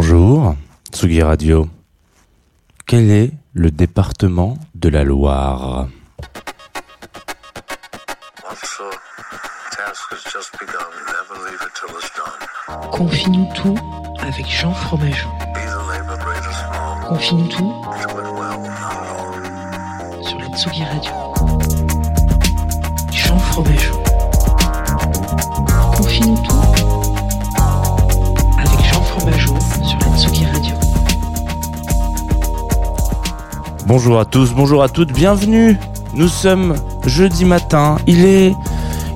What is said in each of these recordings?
Bonjour, Tsugi Radio. Quel est le département de la Loire? Confie-nous tout avec Jean Fromageau. Confie-nous tout sur la Tsugi Radio. Bonjour à tous, bonjour à toutes, bienvenue. Nous sommes jeudi matin. Il est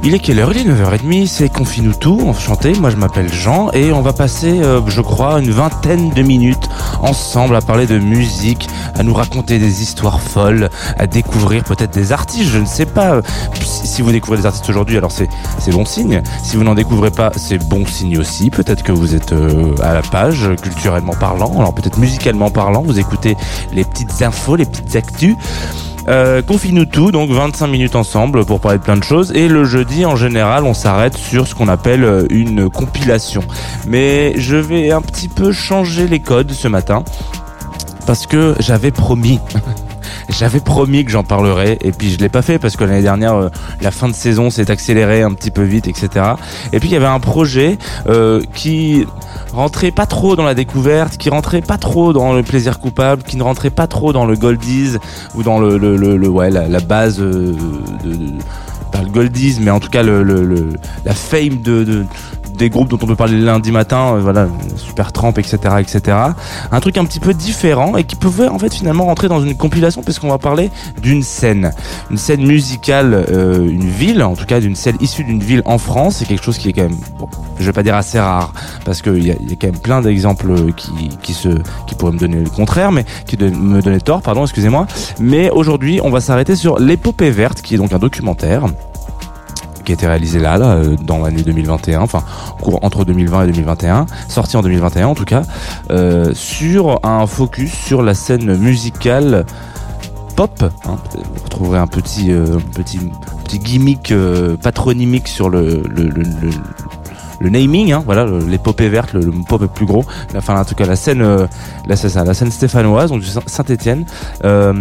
il est quelle heure? Il est 9h30, c'est Confine-nous tout, enchanté, moi je m'appelle Jean et on va passer, euh, je crois, une vingtaine de minutes ensemble à parler de musique, à nous raconter des histoires folles, à découvrir peut-être des artistes, je ne sais pas. Si vous découvrez des artistes aujourd'hui, alors c'est bon signe. Si vous n'en découvrez pas, c'est bon signe aussi. Peut-être que vous êtes euh, à la page, culturellement parlant, alors peut-être musicalement parlant, vous écoutez les petites infos, les petites actus. Euh, Confie-nous tout, donc 25 minutes ensemble pour parler de plein de choses. Et le jeudi, en général, on s'arrête sur ce qu'on appelle euh, une compilation. Mais je vais un petit peu changer les codes ce matin parce que j'avais promis. J'avais promis que j'en parlerais et puis je l'ai pas fait parce que l'année dernière euh, la fin de saison s'est accélérée un petit peu vite etc. Et puis il y avait un projet euh, qui rentrait pas trop dans la découverte, qui rentrait pas trop dans le plaisir coupable, qui ne rentrait pas trop dans le goldies ou dans le, la, base euh, de, pas le goldies mais en tout cas le, la fame de des groupes dont on peut parler le lundi matin, euh, voilà, Super Tramp, etc., etc. Un truc un petit peu différent et qui pouvait en fait finalement rentrer dans une compilation puisqu'on va parler d'une scène, une scène musicale, euh, une ville, en tout cas d'une scène issue d'une ville en France. C'est quelque chose qui est quand même, bon, je vais pas dire assez rare parce qu'il y a, quand même plein d'exemples qui, se, qui pourraient me donner le contraire, mais qui me donner tort, pardon, excusez-moi. Mais aujourd'hui, on va s'arrêter sur l'épopée verte, qui est donc un documentaire qui a été réalisé là, euh, dans l'année 2021, enfin entre 2020 et 2021, sorti en 2021 en tout cas, euh, sur un focus sur la scène musicale pop. hein. Vous retrouverez un petit, euh, petit, petit gimmick euh, patronymique sur le- le naming, hein, voilà, l'épopée verte, le, le pop est plus gros. Enfin, en tout cas, la scène, euh, la, la scène stéphanoise, donc du Saint- Saint-Étienne, euh,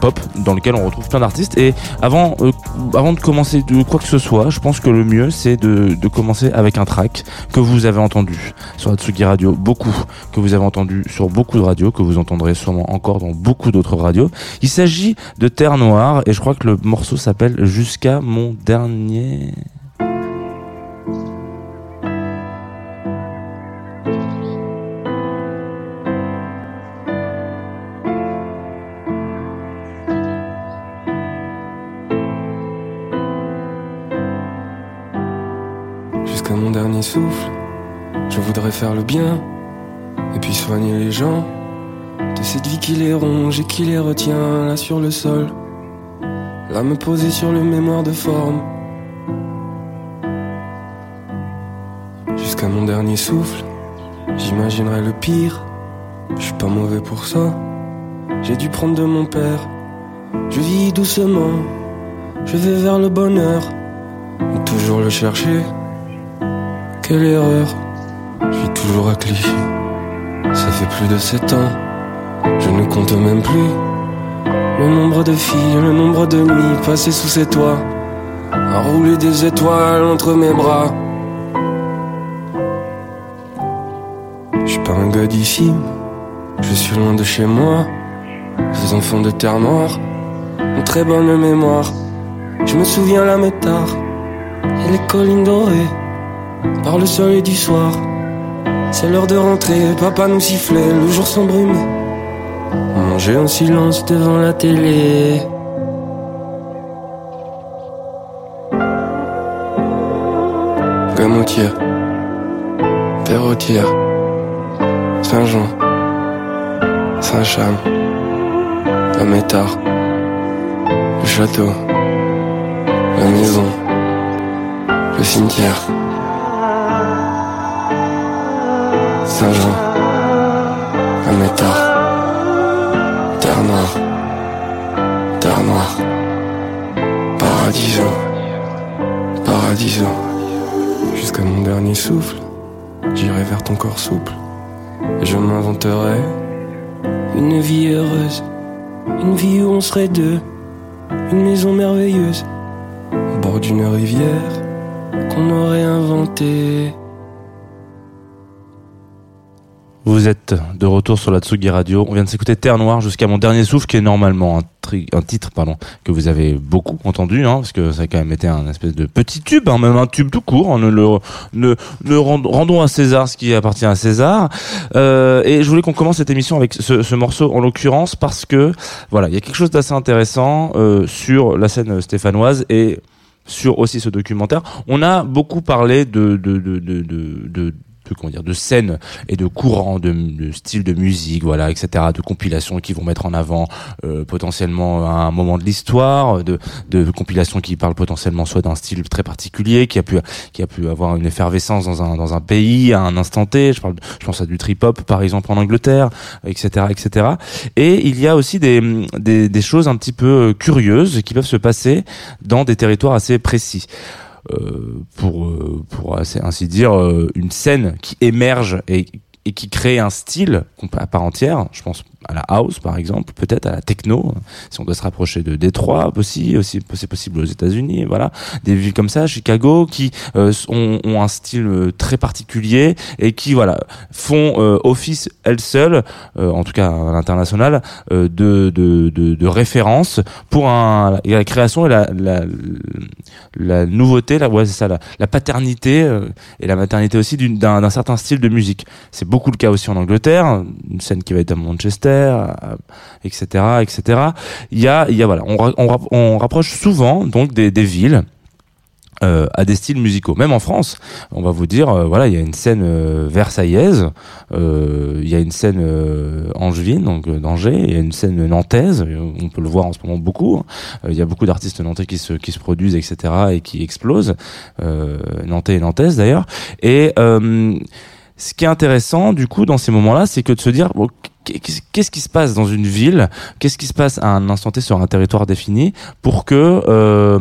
pop, dans lequel on retrouve plein d'artistes. Et avant, euh, avant de commencer de quoi que ce soit, je pense que le mieux c'est de, de commencer avec un track que vous avez entendu sur la Tsugi Radio, beaucoup, que vous avez entendu sur beaucoup de radios, que vous entendrez sûrement encore dans beaucoup d'autres radios. Il s'agit de Terre Noire et je crois que le morceau s'appelle Jusqu'à mon dernier. Je voudrais faire le bien et puis soigner les gens de cette vie qui les ronge et qui les retient là sur le sol. Là me poser sur le mémoire de forme. Jusqu'à mon dernier souffle, j'imaginerai le pire. Je suis pas mauvais pour ça. J'ai dû prendre de mon père. Je vis doucement, je vais vers le bonheur. Toujours le chercher quelle erreur. Je suis toujours à Clichy. Ça fait plus de sept ans. Je ne compte même plus le nombre de filles, le nombre de nuits passées sous ces toits. À rouler des étoiles entre mes bras. Je suis pas un gars d'ici. Je suis loin de chez moi. Les enfants de terre noire ont très bonne mémoire. Je me souviens la métard et les collines dorées par le soleil du soir. C'est l'heure de rentrer, papa nous sifflait, le jour s'embrumait. On mangeait en silence devant la télé. Gamotière, Perrotière, Saint-Jean, Saint-Cham, la métard, le château, la maison, le cimetière. Saint-Jean, métard, terre noire, terre noire, paradiso, paradiso. Jusqu'à mon dernier souffle, j'irai vers ton corps souple, et je m'inventerai une vie heureuse, une vie où on serait deux, une maison merveilleuse, au bord d'une rivière qu'on aurait inventée. Vous êtes de retour sur la Tsugi Radio. On vient de s'écouter Terre Noire jusqu'à mon dernier souffle, qui est normalement un, titre pardon, que vous avez beaucoup entendu, hein, parce que ça a quand même été un espèce de petit tube, hein, même un tube tout court. hein, le, rendons à César ce qui appartient à César. Euh, et je voulais qu'on commence cette émission avec ce, ce morceau en l'occurrence, parce que voilà, il y a quelque chose d'assez intéressant euh, sur la scène stéphanoise et sur aussi ce documentaire. On a beaucoup parlé de de de de de, de scènes et de courants de, de styles de musique voilà etc de compilations qui vont mettre en avant euh, potentiellement un moment de l'histoire de, de compilations qui parlent potentiellement soit d'un style très particulier qui a pu qui a pu avoir une effervescence dans un dans un pays à un instant T. Je parle je pense à du trip hop par exemple en Angleterre etc etc et il y a aussi des des, des choses un petit peu curieuses qui peuvent se passer dans des territoires assez précis. euh, pour euh, pour ainsi dire euh, une scène qui émerge et et qui crée un style à part entière. Je pense à la house, par exemple, peut-être à la techno, si on doit se rapprocher de Détroit aussi, aussi c'est possible aux États-Unis, voilà, des villes comme ça, Chicago, qui euh, ont, un style euh, très particulier et qui voilà font euh, office elles seules, en tout cas à l'international, de, de, de, référence pour un, la création et la, la, la nouveauté, la, ouais, ça, la, la paternité et la maternité aussi d'un certain style de musique. C'est beaucoup le cas aussi en Angleterre, une scène qui va être à Manchester, etc., etc. Il y a, il y a voilà, on, on, on rapproche souvent donc des, des villes. euh, à des styles musicaux. Même en France, on va vous dire, euh, voilà, il y a une scène euh, versaillaise, euh, il y a une scène angevine, donc d'Angers, il y a une scène nantaise, on peut le voir en ce moment beaucoup. hein. Il y a beaucoup d'artistes nantais qui se, qui se produisent, etc., et qui explosent, nantais et nantaises d'ailleurs. Et ce qui est intéressant, du coup, dans ces moments-là, c'est que de se dire, bon, qu'est- qu'est-ce qui se passe dans une ville, qu'est-ce qui se passe à un instant T sur un territoire défini, pour que euh,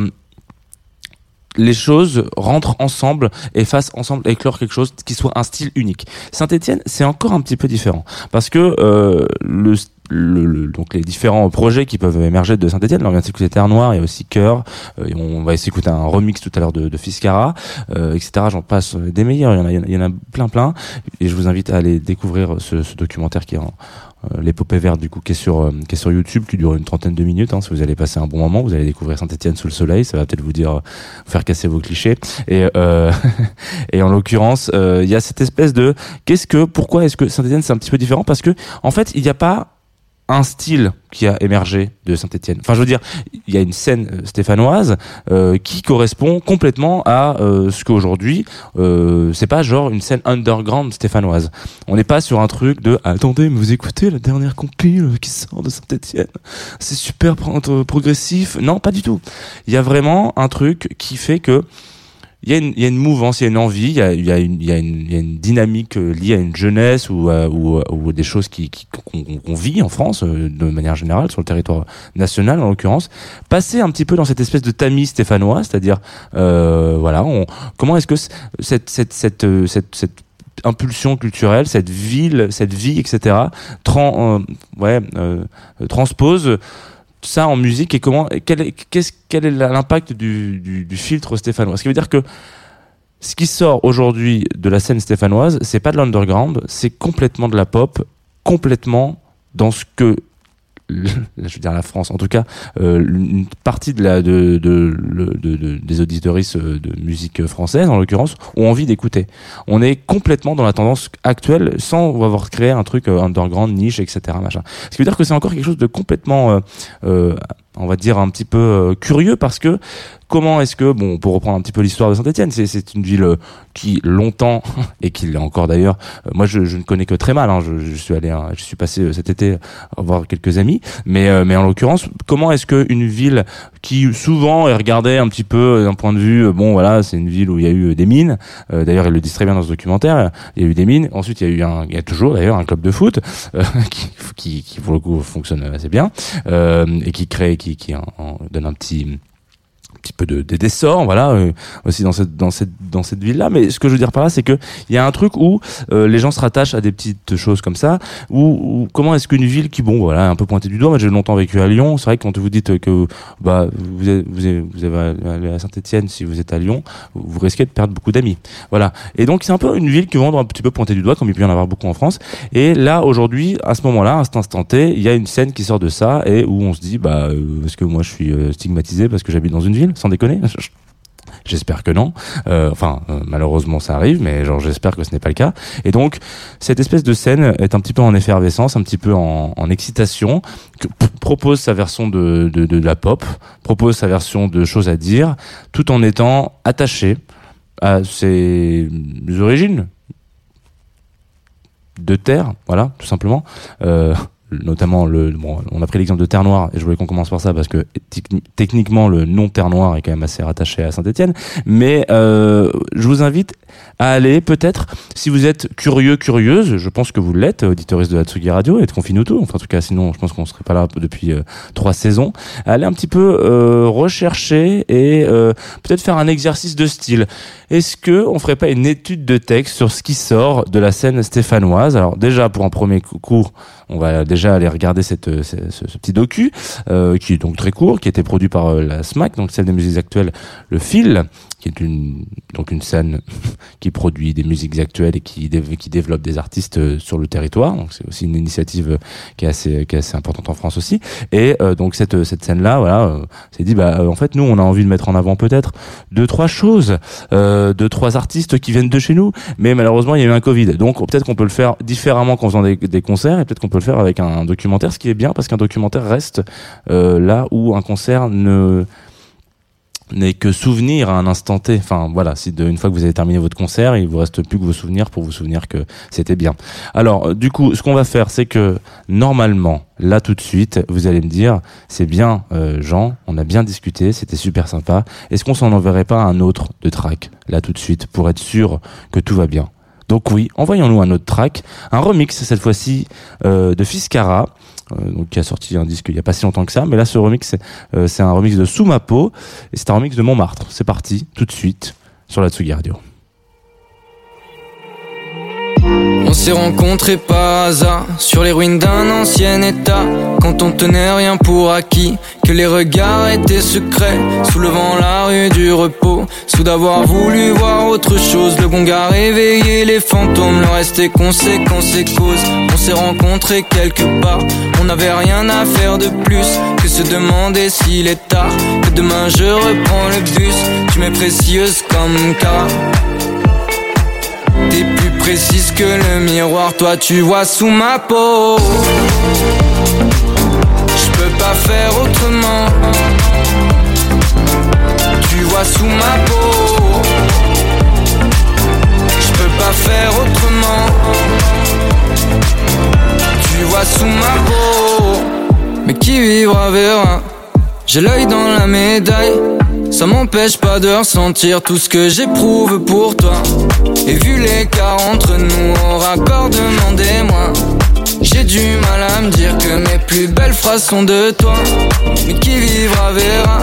les choses rentrent ensemble et fassent ensemble éclore quelque chose qui soit un style unique. Saint-Étienne, c'est encore un petit peu différent parce que euh, le, le- le- donc les différents projets qui peuvent émerger de Saint-Étienne, là on vient de s'écouter Terre Noire, il y a aussi Cœur, euh, on va s'écouter un remix tout à l'heure de, de Fiscara, euh, etc. J'en passe des meilleurs, il y en a, il y en a- plein plein, et je vous invite à aller découvrir ce, ce documentaire qui est en, euh, l'épopée verte du coup qui est sur euh, qui est sur YouTube qui dure une trentaine de minutes hein, si vous allez passer un bon moment vous allez découvrir Saint-Étienne sous le soleil. Ça va peut-être vous dire euh, faire casser vos clichés. Et euh, et en l'occurrence euh, il y a cette espèce de qu'est-ce que pourquoi est-ce que Saint-Étienne c'est un petit peu différent? Parce que en fait il n'y a pas un style qui a émergé de Saint-Étienne. Enfin, je veux dire, il y a une scène euh, stéphanoise euh, qui correspond complètement à euh, ce qu'aujourd'hui, euh, c'est pas genre une scène underground stéphanoise. On n'est pas sur un truc de attendez, mais vous écoutez la dernière compile qui sort de Saint-Étienne, c'est super pro- progressif. Non, pas du tout. Il y a vraiment un truc qui fait que il y, a une, y a une mouvance, il y a une envie, il y a, y a, une, y y a une dynamique euh, liée à une jeunesse ou, à- ou, à- ou des choses qui, qu'on qu'on vit en France euh, de manière générale sur le territoire national en l'occurrence. Passer un petit peu dans cette espèce de tamis stéphanois, c'est-à-dire euh, voilà, on, comment est-ce que cette cette cette euh, cette, cette impulsion culturelle, cette ville, cette vie, etc. Tran, euh, ouais, euh, transpose ça en musique et comment quel est, quel est l'impact du, du, du filtre stéphanois? Ce qui veut dire que ce qui sort aujourd'hui de la scène stéphanoise, c'est pas de l'underground, c'est complètement de la pop, complètement dans ce que je veux dire la France, en tout cas, euh, une partie de la de, de, de- de- de- des auditoristes de musique française, en l'occurrence, ont envie d'écouter. On est complètement dans la tendance actuelle, sans avoir créé un truc euh, underground, niche, etc. Machin. Ce qui veut dire que c'est encore quelque chose de complètement, euh, euh, on va dire un petit peu euh, curieux, parce que comment est-ce que, bon, pour reprendre un petit peu l'histoire de Saint-Etienne, c'est c'est une ville euh, qui longtemps et qui l'est encore d'ailleurs. euh, moi, je, je ne connais que très mal. Hein, je, je suis allé, hein, je suis passé euh, cet été voir quelques amis, mais euh, mais en l'occurrence, comment est-ce que une ville qui souvent est regardée un petit peu euh, d'un point de vue, euh, bon voilà, c'est une ville où il y a eu euh, des mines. Euh, d'ailleurs, il le dit très bien dans ce documentaire. Il y a eu des mines. Ensuite, il y a eu un, il y a toujours d'ailleurs un club de foot euh, qui, qui qui pour le coup fonctionne assez bien euh, et qui crée, qui qui en- en donne un petit petit peu de, de d'essor voilà euh, aussi dans cette dans cette dans cette ville là mais ce que je veux dire par là c'est que il y a un truc où euh, les gens se rattachent à des petites choses comme ça ou, comment est-ce qu'une ville qui bon voilà un peu pointé du doigt moi j'ai longtemps vécu à Lyon c'est vrai que quand vous dites que bah vous êtes, vous avez, vous avez à Saint-Étienne si vous êtes à Lyon vous risquez de perdre beaucoup d'amis. Voilà. Et donc c'est un peu une ville qui vont un petit peu pointer du doigt comme il peut y en avoir beaucoup en France. Et là aujourd'hui à ce moment-là à cet instant T il y a une scène qui sort de ça et où on se dit bah euh, est-ce que moi je suis euh, stigmatisé parce que j'habite dans une ville? Sans déconner J'espère que non. Euh, enfin, euh, malheureusement, ça arrive, mais genre j'espère que ce n'est pas le cas. Et donc, cette espèce de scène est un petit peu en effervescence, un petit peu en, excitation, propose sa version de, de, de la pop, propose sa version de choses à dire, tout en étant attaché à ses origines de terre, voilà, tout simplement. Euh, notamment le bon, on a pris l'exemple de Terre Noire et je voulais qu'on commence par ça parce que techni- techniquement le nom Terre Noire est quand même assez rattaché à Saint-Étienne. Mais euh, je vous invite à aller peut-être. Si vous êtes curieux curieuse je pense que vous l'êtes auditoriste de Hatsugi Radio et de Confinuto. Enfin en tout cas sinon je pense qu'on serait pas là depuis euh, trois saisons. À aller un petit peu euh, rechercher et euh, peut-être faire un exercice de style. Est-ce que on ferait pas une étude de texte sur ce qui sort de la scène stéphanoise? Alors déjà pour un premier cou- cours on va déjà aller regarder cette, euh, ce, ce- petit docu euh, qui est donc très court, qui a été produit par la SMAC, donc celle des musiques actuelles, le Fil, qui est une donc une scène qui produit des musiques actuelles et qui, dé- qui développe des artistes euh, sur le territoire. Donc c'est aussi une initiative euh, qui est assez qui est assez importante en France aussi. Et euh, donc cette cette scène là, voilà, euh, s'est dit bah euh, en fait nous on a envie de mettre en avant peut-être deux trois choses, euh, deux trois artistes qui viennent de chez nous, mais malheureusement il y a eu un Covid. Donc peut-être qu'on peut le faire différemment qu'en faisant des, concerts et peut-être qu'on peut le faire avec un documentaire, ce qui est bien parce qu'un documentaire reste euh, là où un concert ne n'est que souvenir à un instant T. Enfin voilà, si de, une fois que vous avez terminé votre concert, il vous reste plus que vos souvenirs pour vous souvenir que c'était bien. Alors euh, du coup, ce qu'on va faire, c'est que normalement, là tout de suite, vous allez me dire, c'est bien euh, Jean, on a bien discuté, c'était super sympa. Est-ce qu'on s'en enverrait pas un autre de track là tout de suite pour être sûr que tout va bien? Donc oui, envoyons-nous un autre track, un remix cette fois-ci euh, de Fiskara, euh, donc qui a sorti un disque il y a pas si longtemps que ça, mais là ce remix c'est euh, un remix de Soumapo et c'est un remix de Montmartre. C'est parti tout de suite sur la Tsugi Radio. On s'est rencontrés par hasard sur les ruines d'un ancien état. Quand on tenait rien pour acquis Que les regards étaient secrets. Soulevant la rue du repos. Sous d'avoir voulu voir autre chose Le gong a réveillé les fantômes. Le reste est conséquence et cause. On s'est rencontrés quelque part. On n'avait rien à faire de plus Que se demander s'il est tard. Que demain je reprends le bus. Tu m'es précieuse comme Cara T'es plus précise que le miroir, toi tu vois sous ma peau. Je peux pas faire autrement. Tu vois sous ma peau. Je peux pas faire autrement. Tu vois sous ma peau. Mais qui vivra verra. J'ai l'œil dans la médaille. Ça m'empêche pas de ressentir tout ce que j'éprouve pour toi. Et vu l'écart entre nous, au raccord, demandez-moi. J'ai du mal à me dire que mes plus belles phrases sont de toi. Mais qui vivra verra.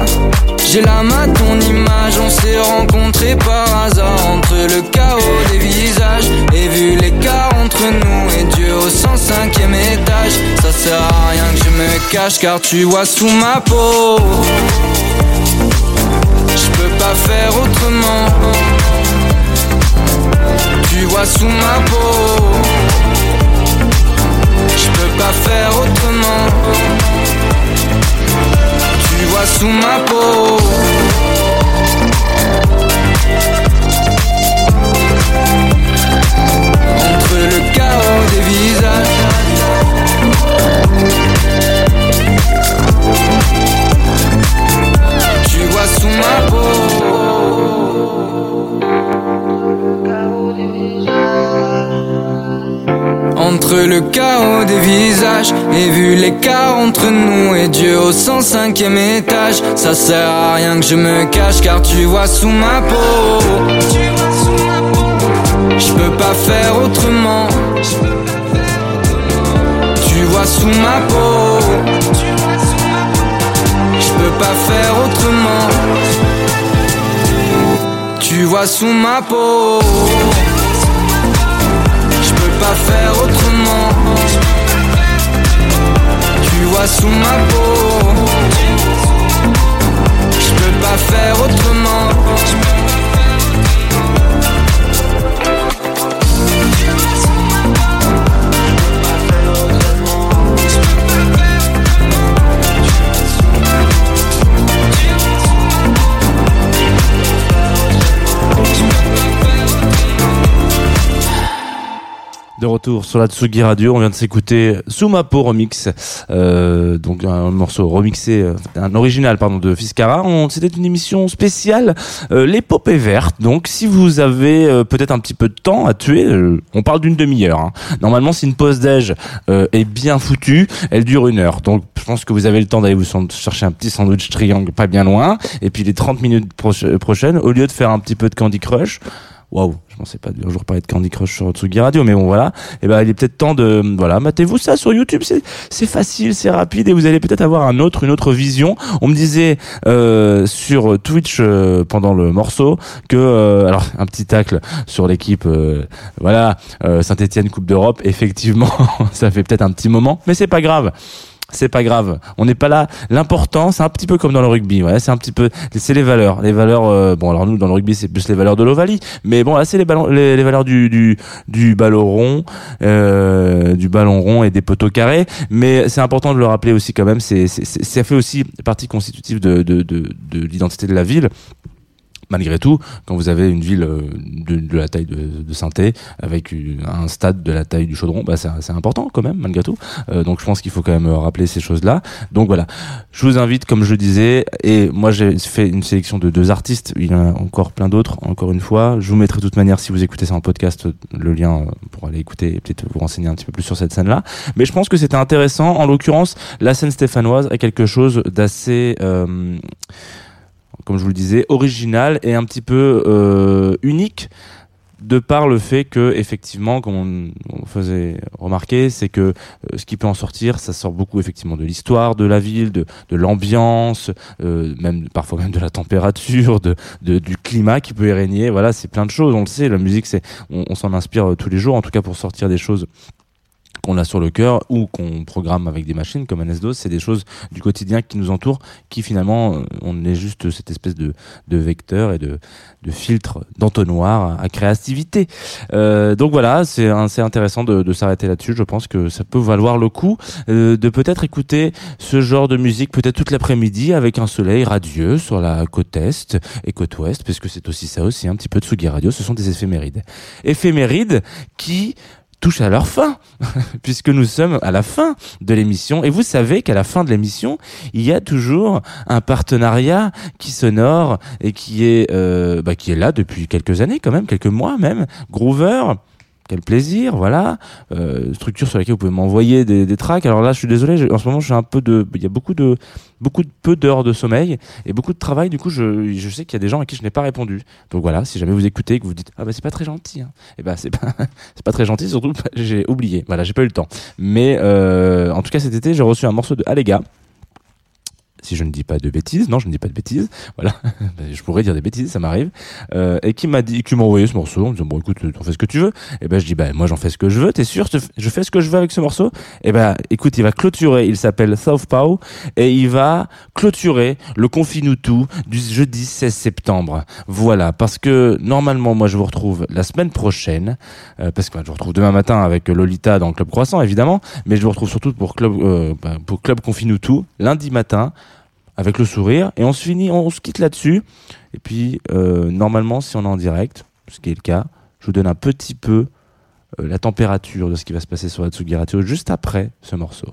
J'ai l'âme à ton image, on s'est rencontrés par hasard entre le chaos des visages. Et vu l'écart entre nous et Dieu au 105ème étage, ça sert à rien que je me cache car tu vois sous ma peau. Je peux pas faire autrement. Vois sous ma peau. Je peux pas faire autrement. Tu vois sous ma peau. Entre le chaos des visages et vu l'écart entre nous et Dieu au 105e étage, ça sert à rien que je me cache car tu vois sous ma peau. Je peux pas faire autrement. Tu vois sous ma peau. Je peux pas faire autrement. Tu vois sous ma peau. Pas faire autrement. Tu vois sous ma peau. Je peux pas faire autrement. De retour sur la Tsugi Radio, on vient de s'écouter Sous ma peau remix, euh, donc un morceau remixé, euh, un original pardon de Fiscara. C'était une émission spéciale, euh, l'épopée verte. Donc si vous avez euh, peut-être un petit peu de temps à tuer, euh, on parle d'une demi-heure. hein. Normalement, si une pause déj euh, est bien foutue, elle dure une heure. Donc je pense que vous avez le temps d'aller vous chercher un petit sandwich triangle pas bien loin, et puis les 30 minutes prochaines, au lieu de faire un petit peu de Candy Crush. Waouh, je pensais pas un jour parler de Candy Crush sur Tsugi Radio, mais bon voilà. Et ben il est peut-être temps de voilà, matez-vous ça sur YouTube, c'est c'est facile, c'est rapide et vous allez peut-être avoir un autre une autre vision. On me disait euh, sur Twitch euh, pendant le morceau que euh, alors un petit tacle sur l'équipe euh, voilà, euh, Saint-Étienne Coupe d'Europe, effectivement, ça fait peut-être un petit moment, mais c'est pas grave. C'est pas grave. On n'est pas là. L'important, c'est un petit peu comme dans le rugby. Ouais, c'est un petit peu, c'est les valeurs. Les valeurs. euh, bon, alors nous dans le rugby, c'est plus les valeurs de l'Ovalie. Mais bon, là, c'est les les, valeurs du du du ballon rond, euh, du ballon rond et des poteaux carrés. Mais c'est important de le rappeler aussi quand même. C'est- ça fait aussi partie constitutive de de de, de l'identité de la ville malgré tout, quand vous avez une ville euh, de, la taille de, Saint-Étienne avec un stade de la taille du Chaudron, bah c'est important quand même malgré tout. Euh, donc je pense qu'il faut quand même rappeler ces choses-là. Donc voilà, je vous invite, comme je disais, et moi j'ai fait une sélection de deux artistes. Il y en a encore plein d'autres. Encore une fois, je vous mettrai de toute manière si vous écoutez ça en podcast le lien pour aller écouter et peut-être vous renseigner un petit peu plus sur cette scène-là. Mais je pense que c'était intéressant. En l'occurrence, la scène stéphanoise a quelque chose d'assez euh, comme je vous le disais, original et un petit peu euh, unique de par le fait que effectivement comme on, faisait remarquer c'est que euh, ce qui peut en sortir ça sort beaucoup effectivement de l'histoire de la ville de, l'ambiance euh, même parfois même de la température de, du climat qui peut y régner. Voilà c'est plein de choses on le sait la musique c'est on, s'en inspire tous les jours en tout cas pour sortir des choses qu'on a sur le cœur ou qu'on programme avec des machines comme un S-DOS, c'est des choses du quotidien qui nous entourent, qui finalement, euh, on est juste cette espèce de, de vecteur et de, de filtre d'entonnoir à, créativité. Euh, donc voilà, c'est intéressant de, de s'arrêter là-dessus. Je pense que ça peut valoir le coup euh, de peut-être écouter ce genre de musique peut-être toute l'après-midi avec un soleil radieux sur la côte est et côte ouest, parce que c'est aussi ça aussi un petit peu de Sugi Radio. Ce sont des éphémérides, éphémérides qui touchent à leur fin, puisque nous sommes à la fin de l'émission. Et vous savez qu'à la fin de l'émission, il y a toujours un partenariat qui s'honore et qui est, euh, bah, qui est là depuis quelques années quand même, quelques mois même. Groover. Quel plaisir, voilà. Euh, structure sur laquelle vous pouvez m'envoyer des, des tracks. Alors là, je suis désolé, en ce moment, un peu de, il y a beaucoup de, beaucoup de peu d'heures de sommeil et beaucoup de travail. Du coup, je, je sais qu'il y a des gens à qui je n'ai pas répondu. Donc voilà, si jamais vous écoutez et que vous dites, ah bah c'est pas très gentil, hein. et bah c'est pas, c'est pas très gentil, surtout j'ai oublié. Voilà, j'ai pas eu le temps. Mais euh, en tout cas, cet été, j'ai reçu un morceau de Allega. Si je ne dis pas de bêtises. Non, je ne dis pas de bêtises. Voilà, je pourrais dire des bêtises, ça m'arrive. Euh, et qui m'a dit, qui m'a envoyé ce morceau en me disant bon écoute, t'en fais ce que tu veux. Et ben je dis bah moi j'en fais ce que je veux. T'es sûr Je fais ce que je veux avec ce morceau. Et ben écoute, il va clôturer. Il s'appelle Southpaw et il va clôturer le tout du jeudi 16 septembre. Voilà, parce que normalement moi je vous retrouve la semaine prochaine, euh, parce que bah, je vous retrouve demain matin avec Lolita dans Club Croissant évidemment, mais je vous retrouve surtout pour Club euh, bah, pour Club Confine tout lundi matin avec le sourire et on se finit, on, se quitte là-dessus. Et puis euh, normalement, si on est en direct, ce qui est le cas, je vous donne un petit peu euh, la température de ce qui va se passer sur la Tsugi juste après ce morceau.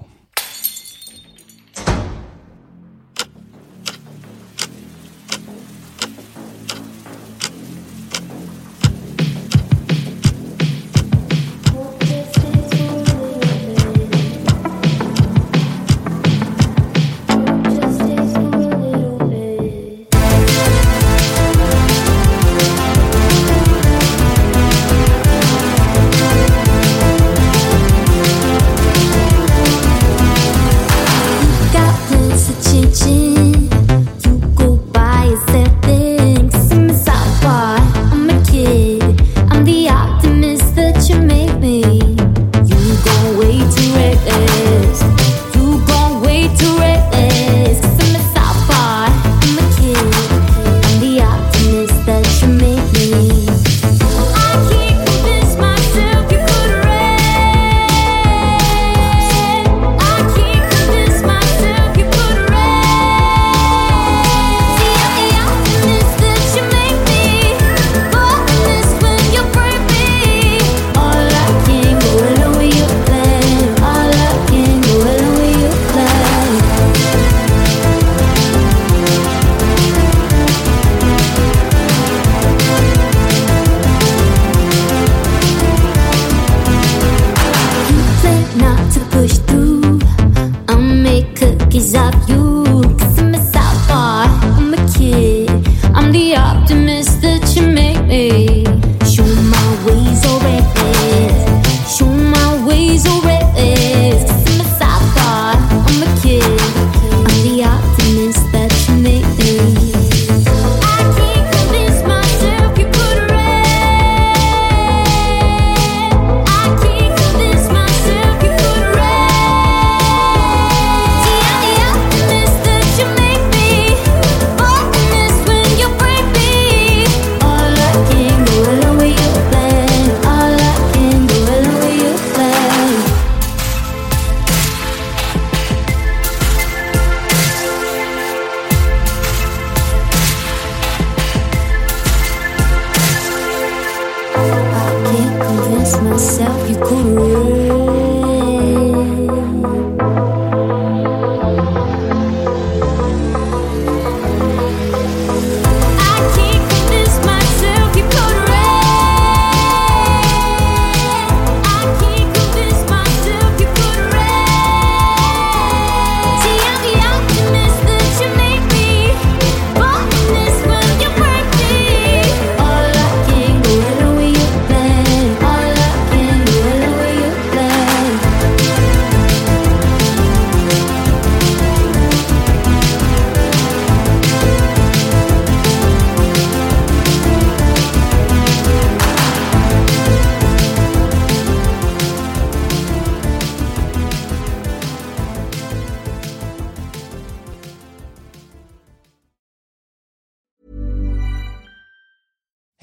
Convince myself you could